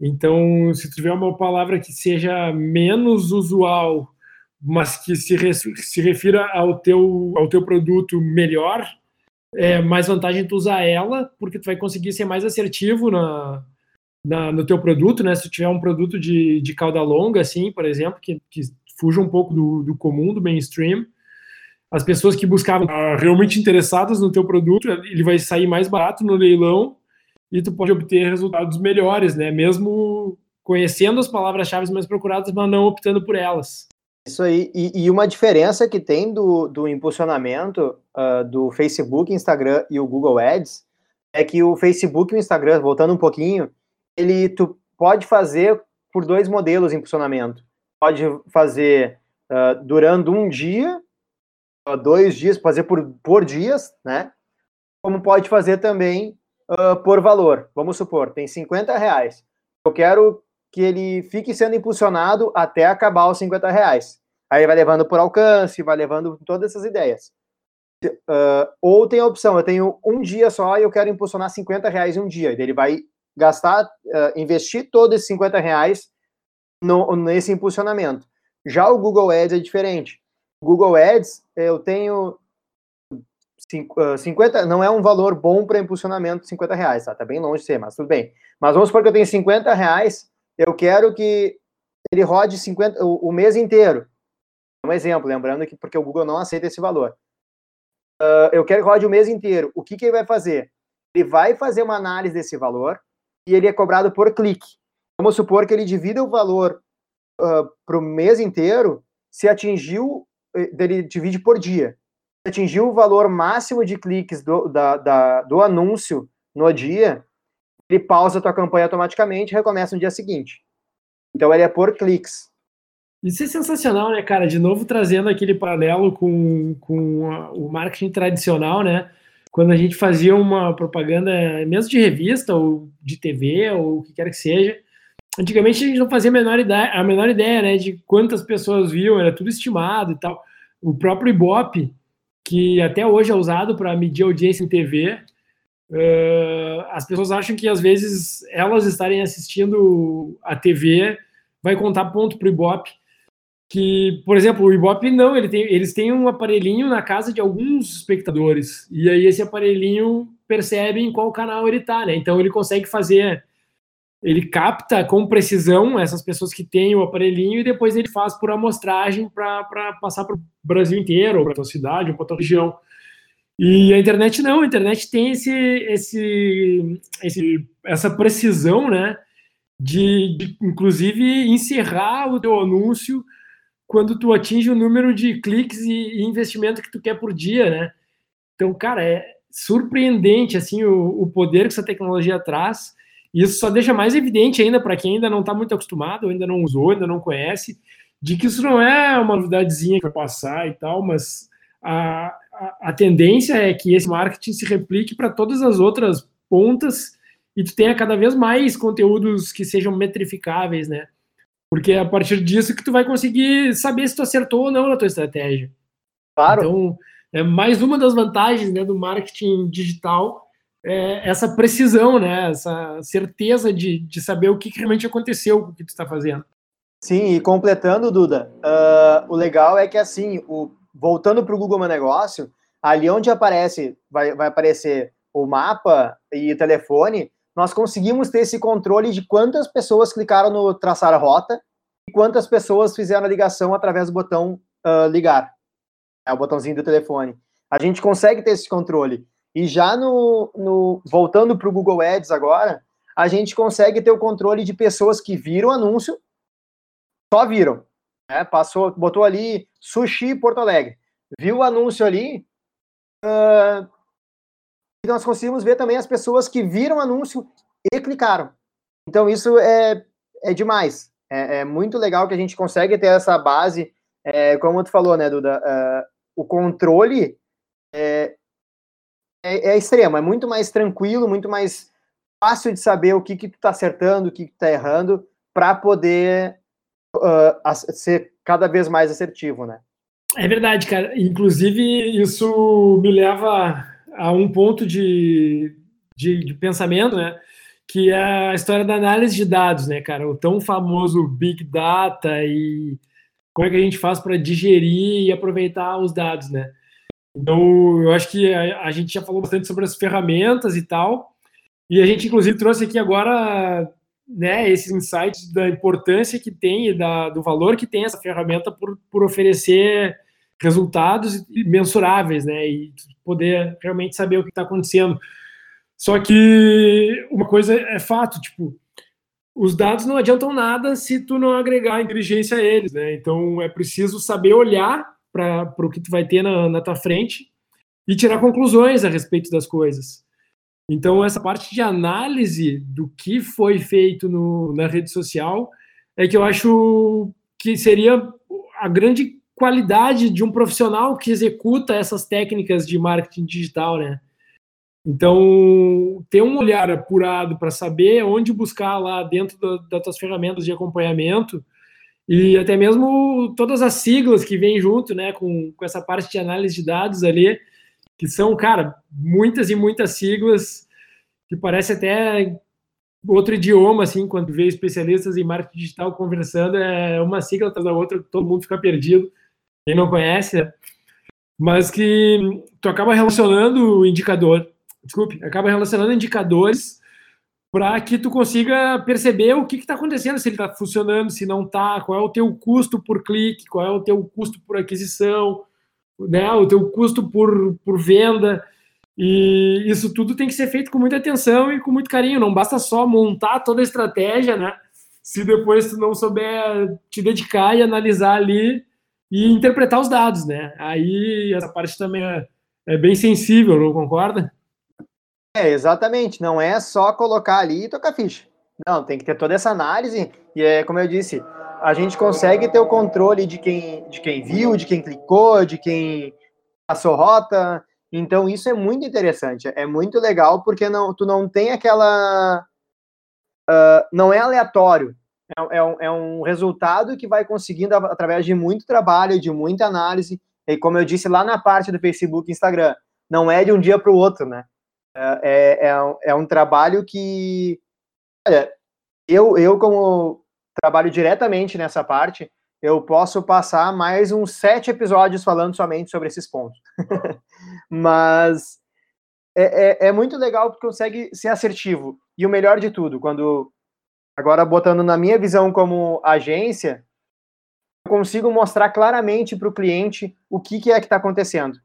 Então, se tiver uma palavra que seja menos usual, mas que se, se refira ao teu, ao teu produto melhor, é mais vantagem tu usar ela, porque tu vai conseguir ser mais assertivo na, na, no teu produto, né? Se tu tiver um produto de, de cauda longa, assim, por exemplo, que, que fuja um pouco do, do comum, do mainstream, as pessoas que buscavam ah, realmente interessadas no teu produto, ele vai sair mais barato no leilão e tu pode obter resultados melhores, né? Mesmo conhecendo as palavras-chave mais procuradas, mas não optando por elas. Isso aí. E, e uma diferença que tem do, do impulsionamento uh, do Facebook, Instagram e o Google Ads é que o Facebook e o Instagram, voltando um pouquinho, ele tu pode fazer por dois modelos de impulsionamento. Pode fazer uh, durando um dia dois dias, fazer por, por dias, né? Como pode fazer também uh, por valor. Vamos supor, tem 50 reais. Eu quero que ele fique sendo impulsionado até acabar os 50 reais. Aí vai levando por alcance, vai levando todas essas ideias. Uh, ou tem a opção, eu tenho um dia só e eu quero impulsionar 50 reais em um dia. Ele vai gastar, uh, investir todos esses 50 reais no, nesse impulsionamento. Já o Google Ads é diferente. Google Ads, eu tenho 50, ah, não é um valor bom para impulsionamento 50 reais, tá? Tá bem longe de ser, mas tudo bem. Mas vamos supor que eu tenho 50 reais, eu quero que ele rode 50, o, o mês inteiro. Um exemplo, lembrando que porque o Google não aceita esse valor. Uh, eu quero que rode o mês inteiro. O que, que ele vai fazer? Ele vai fazer uma análise desse valor e ele é cobrado por clique. Vamos supor que ele divida o valor uh, para o mês inteiro se atingiu dele divide por dia. atingiu o valor máximo de cliques do, da, da, do anúncio no dia, ele pausa a tua campanha automaticamente e recomeça no dia seguinte. Então ele é por cliques. Isso é sensacional, né, cara? De novo trazendo aquele paralelo com, com a, o marketing tradicional, né? Quando a gente fazia uma propaganda, mesmo de revista ou de TV ou o que quer que seja, antigamente a gente não fazia a menor ideia, a menor ideia né, de quantas pessoas viam, era tudo estimado e tal. O próprio Ibope, que até hoje é usado para medir audiência em TV, eh, as pessoas acham que às vezes elas estarem assistindo a TV vai contar ponto para o Ibope que, por exemplo, o Ibope não, ele tem, eles têm um aparelhinho na casa de alguns espectadores, e aí esse aparelhinho percebe em qual canal ele está, né? Então ele consegue fazer, ele capta com precisão essas pessoas que têm o aparelhinho e depois ele faz por amostragem para passar para o Brasil inteiro, para a tua cidade, ou para a tua região. E a internet não, a internet tem esse, esse, esse essa precisão, né? De, de inclusive encerrar o teu anúncio quando tu atinge o número de cliques e, investimento que tu quer por dia, né? Então, cara, é surpreendente assim o, o poder que essa tecnologia traz. E isso só deixa mais evidente ainda para quem ainda não está muito acostumado, ainda não usou, ainda não conhece, de que isso não é uma novidadezinha que vai passar e tal, mas a, a, a tendência é que esse marketing se replique para todas as outras pontas e tu tenha cada vez mais conteúdos que sejam metrificáveis, né? Porque é a partir disso que tu vai conseguir saber se tu acertou ou não na tua estratégia. Claro. Então, é mais uma das vantagens né, do marketing digital, é essa precisão, né, essa certeza de, de saber o que realmente aconteceu com o que tu está fazendo. Sim, e completando, Duda, uh, o legal é que assim, o, voltando para o Google Meu Negócio, ali onde aparece, vai, vai aparecer o mapa e o telefone, nós conseguimos ter esse controle de quantas pessoas clicaram no traçar a rota e quantas pessoas fizeram a ligação através do botão uh, ligar, é o botãozinho do telefone. A gente consegue ter esse controle. E já no, no voltando para o Google Ads agora, a gente consegue ter o controle de pessoas que viram o anúncio, só viram, né? Passou, botou ali sushi Porto Alegre, viu o anúncio ali, uh, e nós conseguimos ver também as pessoas que viram o anúncio e clicaram. Então, isso é, é demais. É, é muito legal que a gente consegue ter essa base, é, como tu falou, né, Duda? Uh, o controle é, é, é, extremo, é muito mais tranquilo, muito mais fácil de saber o que, que tu tá acertando, o que, que tu tá errando, para poder uh, ser cada vez mais assertivo, né? É verdade, cara. Inclusive, isso me leva a um ponto de, de, de, pensamento, né? Que é a história da análise de dados, né, cara? O tão famoso Big Data e como é que a gente faz para digerir e aproveitar os dados, né? Então, eu acho que a, a, gente já falou bastante sobre as ferramentas e tal, e a gente, inclusive, trouxe aqui agora né, esses insights da importância que tem e da, do valor que tem essa ferramenta por, por oferecer resultados mensuráveis, né? E poder realmente saber o que está acontecendo. Só que uma coisa é fato, tipo, os dados não adiantam nada se tu não agregar inteligência a eles, né? Então é preciso saber olhar para o que tu vai ter na, na tua frente e tirar conclusões a respeito das coisas. Então essa parte de análise do que foi feito no, na rede social é que eu acho que seria a grande qualidade de um profissional que executa essas técnicas de marketing digital, né? Então, ter um olhar apurado para saber onde buscar lá dentro do, das tuas ferramentas de acompanhamento e até mesmo todas as siglas que vêm junto, né, com, com essa parte de análise de dados ali, que são, cara, muitas e muitas siglas que parece até outro idioma, assim, quando vê especialistas em marketing digital conversando, é uma sigla atrás da outra, todo mundo fica perdido quem não conhece, mas que tu acaba relacionando o indicador, desculpe, acaba relacionando indicadores para que tu consiga perceber o que está acontecendo, se ele está funcionando, se não está, qual é o teu custo por clique, qual é o teu custo por aquisição, né, o teu custo por, por venda, e isso tudo tem que ser feito com muita atenção e com muito carinho, não basta só montar toda a estratégia, né, se depois tu não souber te dedicar e analisar ali e interpretar os dados, né? Aí essa parte também é, é bem sensível, não concorda? É, exatamente. Não é só colocar ali e tocar ficha. Não, tem que ter toda essa análise. E é como eu disse, a gente consegue ter o controle de quem, de quem viu, de quem clicou, de quem passou rota. Então isso é muito interessante. É muito legal porque não, tu não tem aquela. Uh, não é aleatório. É, é, um, é um resultado que vai conseguindo através de muito trabalho, de muita análise. E como eu disse lá na parte do Facebook e Instagram, não é de um dia para o outro, né? É, é, é um trabalho que. Olha, eu, eu, como trabalho diretamente nessa parte, eu posso passar mais uns sete episódios falando somente sobre esses pontos. Mas é, é, é, muito legal porque consegue ser assertivo. E o melhor de tudo, quando. Agora, botando na minha visão como agência, eu consigo mostrar claramente para o cliente o que, que é que está acontecendo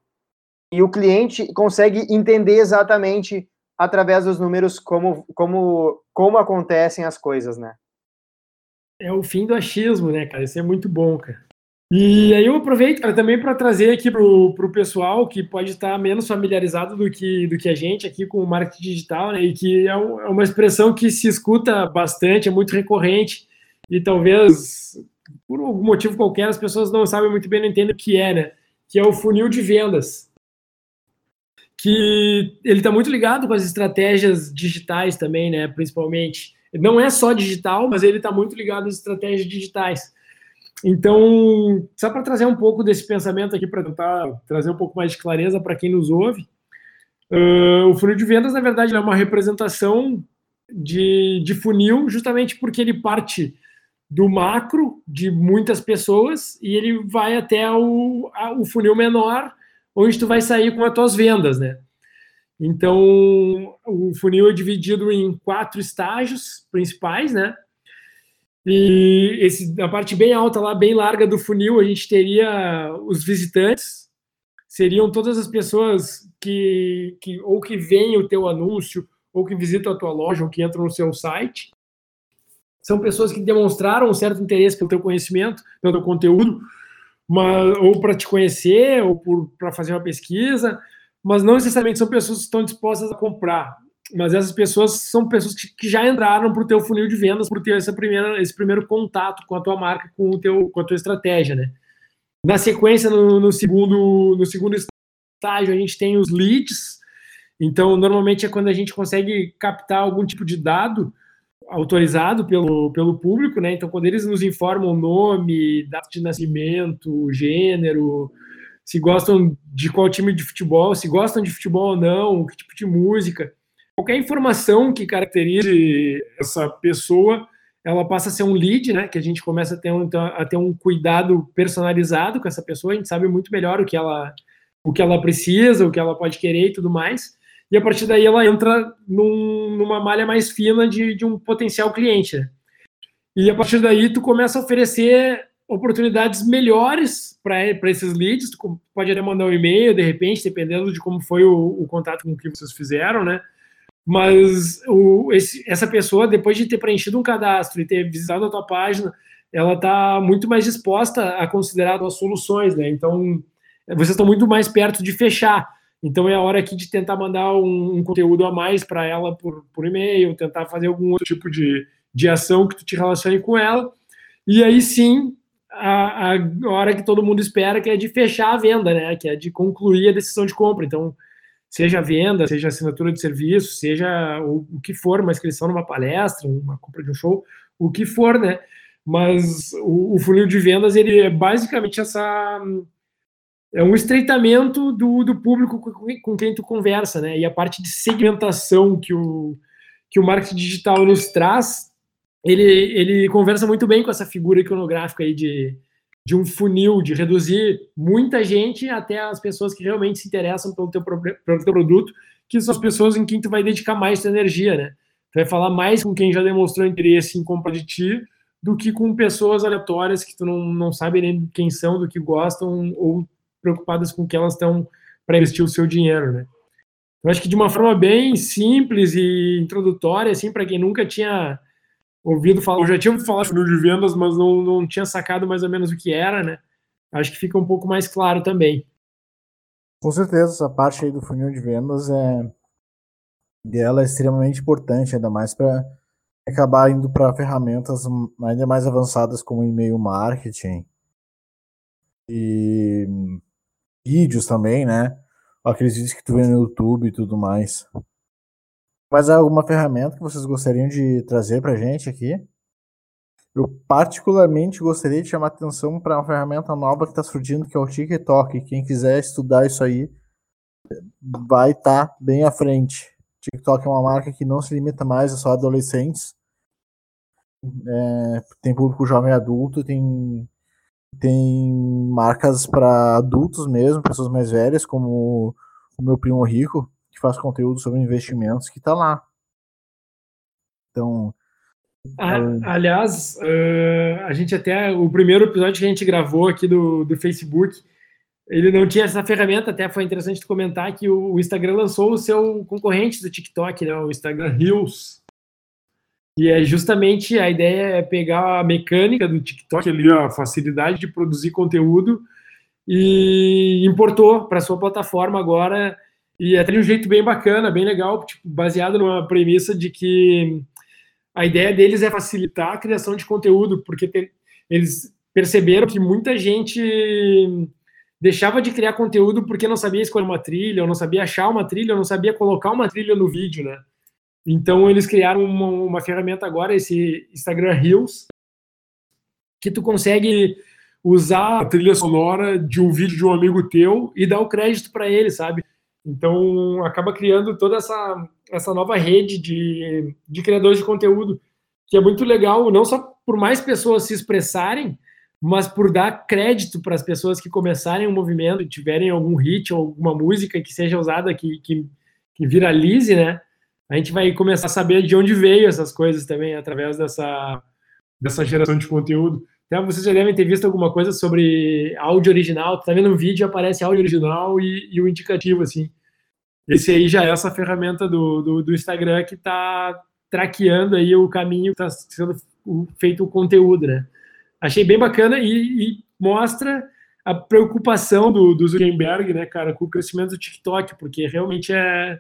e o cliente consegue entender exatamente através dos números como, como, como acontecem as coisas, né? É o fim do achismo, né, cara? Isso é muito bom, cara. E aí eu aproveito, cara, também para trazer aqui pro, pro pessoal que pode estar menos familiarizado do que, do que a gente aqui com o marketing digital, né? E que é, um, é uma expressão que se escuta bastante, é muito recorrente e talvez por algum motivo qualquer as pessoas não sabem muito bem, não entendem o que é, né? Que é o funil de vendas que ele está muito ligado com as estratégias digitais também, né? Principalmente. Não é só digital, mas ele está muito ligado às estratégias digitais. Então, só para trazer um pouco desse pensamento aqui, para tentar trazer um pouco mais de clareza para quem nos ouve, uh, o funil de vendas, na verdade, é uma representação de, de funil, justamente porque ele parte do macro de muitas pessoas e ele vai até o, a, o funil menor, onde tu vai sair com as tuas vendas, né? Então, o funil é dividido em quatro estágios principais, né? E esse, na parte bem alta lá, bem larga do funil, a gente teria os visitantes, seriam todas as pessoas que, que ou que veem o teu anúncio, ou que visitam a tua loja, ou que entram no seu site. São pessoas que demonstraram um certo interesse pelo teu conhecimento, pelo teu conteúdo, uma, ou para te conhecer, ou para fazer uma pesquisa, mas não necessariamente são pessoas que estão dispostas a comprar. Mas essas pessoas são pessoas que, que já entraram para o teu funil de vendas, por ter essa primeira, esse primeiro contato com a tua marca, com, o teu, com a tua estratégia, né? Na sequência, no, no, segundo, no segundo estágio, a gente tem os leads. Então, normalmente é quando a gente consegue captar algum tipo de dado autorizado pelo, pelo público, né? Então, quando eles nos informam nome, data de nascimento, gênero, se gostam de qual time de futebol, se gostam de futebol ou não, que tipo de música, qualquer informação que caracterize essa pessoa, ela passa a ser um lead, né? Que a gente começa a ter um, a ter um cuidado personalizado com essa pessoa, a gente sabe muito melhor o que ela, o que ela precisa, o que ela pode querer e tudo mais e a partir daí ela entra num, numa malha mais fina de, de um potencial cliente. E a partir daí tu começa a oferecer oportunidades melhores para esses leads, tu pode até mandar um e-mail, de repente, dependendo de como foi o, o contato com que vocês fizeram, né? Mas o, esse, essa pessoa, depois de ter preenchido um cadastro e ter visitado a tua página, ela está muito mais disposta a considerar as soluções, né? Então, vocês estão muito mais perto de fechar. Então é a hora aqui de tentar mandar um, um conteúdo a mais para ela por, por e-mail, tentar fazer algum outro tipo de, de ação que tu te relacione com ela. E aí sim, a, a hora que todo mundo espera, que é de fechar a venda, né? Que é de concluir a decisão de compra. Então, seja venda, seja assinatura de serviço, seja o, o que for, uma inscrição numa palestra, uma compra de um show, o que for, né? Mas o, o funil de vendas, ele é basicamente essa é um estreitamento do, do público com quem tu conversa, né? E a parte de segmentação que o, que o marketing digital nos traz, ele, ele conversa muito bem com essa figura iconográfica aí de, de um funil, de reduzir muita gente até as pessoas que realmente se interessam pelo teu, pelo teu produto, que são as pessoas em quem tu vai dedicar mais tua energia, né? Tu vai falar mais com quem já demonstrou interesse em compra de ti do que com pessoas aleatórias que tu não, não sabe nem quem são, do que gostam, ou preocupadas com o que elas estão para investir o seu dinheiro, né? Eu acho que de uma forma bem simples e introdutória, assim, para quem nunca tinha ouvido falar, eu já tinha ouvido falar de funil de vendas, mas não, não tinha sacado mais ou menos o que era, né? acho que fica um pouco mais claro também. Com certeza, essa parte aí do funil de vendas é dela é extremamente importante, ainda mais para acabar indo para ferramentas ainda mais avançadas como e-mail marketing e vídeos também, né? Aqueles vídeos que tu vê no YouTube e tudo mais. Mas há alguma ferramenta que vocês gostariam de trazer para gente aqui? Eu particularmente gostaria de chamar atenção para uma ferramenta nova que está surgindo, que é o TikTok. Quem quiser estudar isso aí vai estar tá bem à frente. TikTok é uma marca que não se limita mais a só adolescentes. É, tem público jovem adulto, tem, tem marcas para adultos mesmo, pessoas mais velhas, como o meu primo rico, que faz conteúdo sobre investimentos, que está lá. Então. aliás, uh, a gente até. O primeiro episódio que a gente gravou aqui do, do Facebook ele não tinha essa ferramenta, até foi interessante comentar que o Instagram lançou o seu concorrente do TikTok, né, o Instagram Reels. E é justamente a ideia é pegar a mecânica do TikTok ali, a facilidade de produzir conteúdo e importou para sua plataforma agora e até de um jeito bem bacana, bem legal, tipo, baseado numa premissa de que a ideia deles é facilitar a criação de conteúdo, porque eles perceberam que muita gente deixava de criar conteúdo porque não sabia escolher uma trilha, ou não sabia achar uma trilha, ou não sabia colocar uma trilha no vídeo, né? Então eles criaram uma, uma ferramenta agora, esse Instagram Reels, que tu consegue usar a trilha sonora de um vídeo de um amigo teu e dar o crédito para ele, sabe? Então acaba criando toda essa, essa nova rede de, de criadores de conteúdo, que é muito legal, não só por mais pessoas se expressarem, mas por dar crédito para as pessoas que começarem o um movimento e tiverem algum hit ou alguma música que seja usada que, que, que, viralize, né? A gente vai começar a saber de onde veio essas coisas também através dessa, dessa geração de conteúdo. Então, vocês já devem ter visto alguma coisa sobre áudio original. Tá vendo um vídeo aparece áudio original e, e o indicativo, assim. Esse aí já é essa ferramenta do, do, do Instagram que está traqueando aí o caminho que está sendo feito o conteúdo, né? achei bem bacana e, e mostra a preocupação do, do Zuckerberg, né, cara, com o crescimento do TikTok, porque realmente é,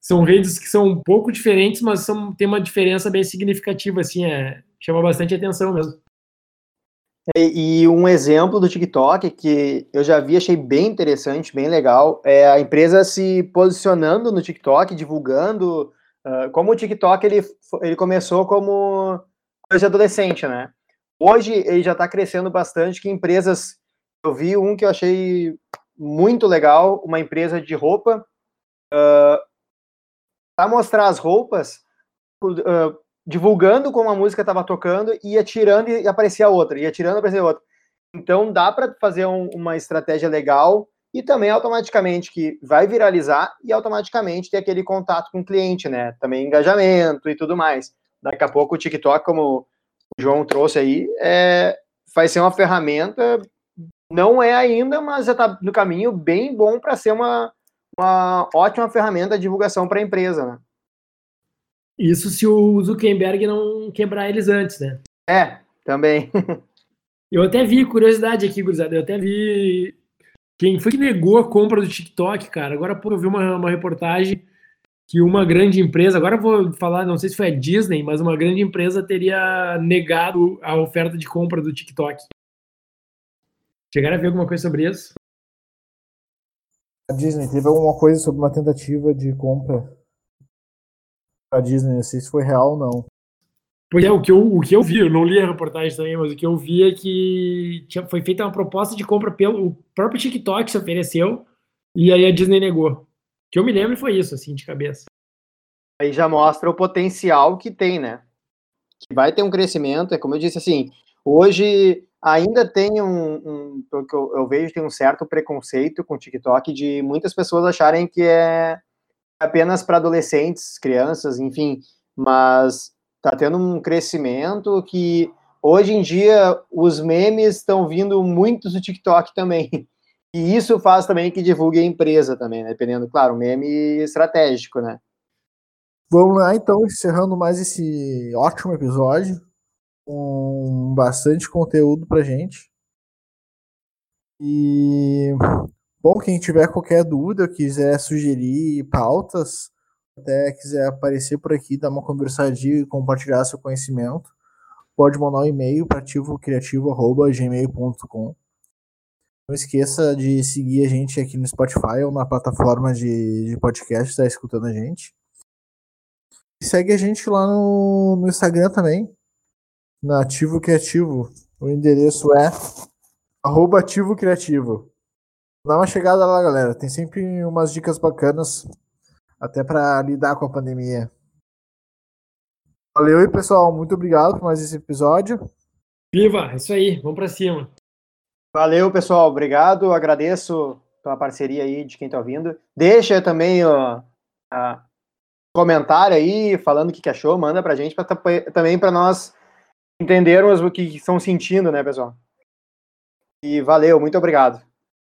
são redes que são um pouco diferentes, mas são, tem uma diferença bem significativa, assim, é, chama bastante atenção mesmo. E, e, um exemplo do TikTok que eu já vi, achei bem interessante, bem legal, é a empresa se posicionando no TikTok, divulgando, uh, como o TikTok ele, ele começou como coisa adolescente, né? Hoje ele já está crescendo bastante, que empresas, eu vi um que eu achei muito legal, uma empresa de roupa, uh, para mostrar as roupas, uh, divulgando como a música estava tocando, ia tirando e aparecia outra, ia tirando e aparecia outra. Então dá para fazer um, uma estratégia legal e também automaticamente que vai viralizar e automaticamente ter aquele contato com o cliente, né? Também engajamento e tudo mais. Daqui a pouco o TikTok, como o João trouxe aí, é, vai ser uma ferramenta, não é ainda, mas já está no caminho bem bom para ser uma, uma ótima ferramenta de divulgação para a empresa, né? Isso se o Zuckerberg não quebrar eles antes, né? É, também. eu até vi, curiosidade aqui, gurizada, eu até vi quem foi que negou a compra do TikTok, cara. Agora, pô, eu vi uma, uma reportagem que uma grande empresa, agora vou falar, não sei se foi a Disney, mas uma grande empresa teria negado a oferta de compra do TikTok. Chegaram a ver alguma coisa sobre isso? A Disney teve alguma coisa sobre uma tentativa de compra a Disney, não sei se foi real ou não. Pois é, o que, eu, o que eu vi, eu não li a reportagem também, mas o que eu vi é que tinha, foi feita uma proposta de compra pelo o próprio TikTok se ofereceu e aí a Disney negou que eu me lembro foi isso, assim, de cabeça. Aí já mostra o potencial que tem, né? Que vai ter um crescimento, é como eu disse, assim, hoje ainda tem um, um que eu, eu, vejo, tem um certo preconceito com o TikTok de muitas pessoas acharem que é apenas para adolescentes, crianças, enfim, mas tá tendo um crescimento que hoje em dia os memes estão vindo muitos do TikTok também. E isso faz também que divulgue a empresa também, né? dependendo, claro, meme estratégico, né? Vamos lá, então, encerrando mais esse ótimo episódio, com bastante conteúdo pra gente. E bom, quem tiver qualquer dúvida, quiser sugerir pautas, até quiser aparecer por aqui, dar uma conversadinha e compartilhar seu conhecimento, pode mandar um e-mail para ativocriativo.gmail.com. Não esqueça de seguir a gente aqui no Spotify ou na plataforma de, de podcast, está escutando a gente. Segue a gente lá no, no Instagram também, na Ativo Criativo. O endereço é arroba Ativo Criativo. Dá uma chegada lá, galera. Tem sempre umas dicas bacanas, até para lidar com a pandemia. Valeu aí, pessoal. Muito obrigado por mais esse episódio. Viva! Isso aí, vamos para cima. Valeu, pessoal. Obrigado. Agradeço pela parceria aí de quem está ouvindo. Deixa também o comentário aí, falando o que, que achou. Manda pra gente pra, também para nós entendermos o que estão sentindo, né, pessoal? E valeu, muito obrigado.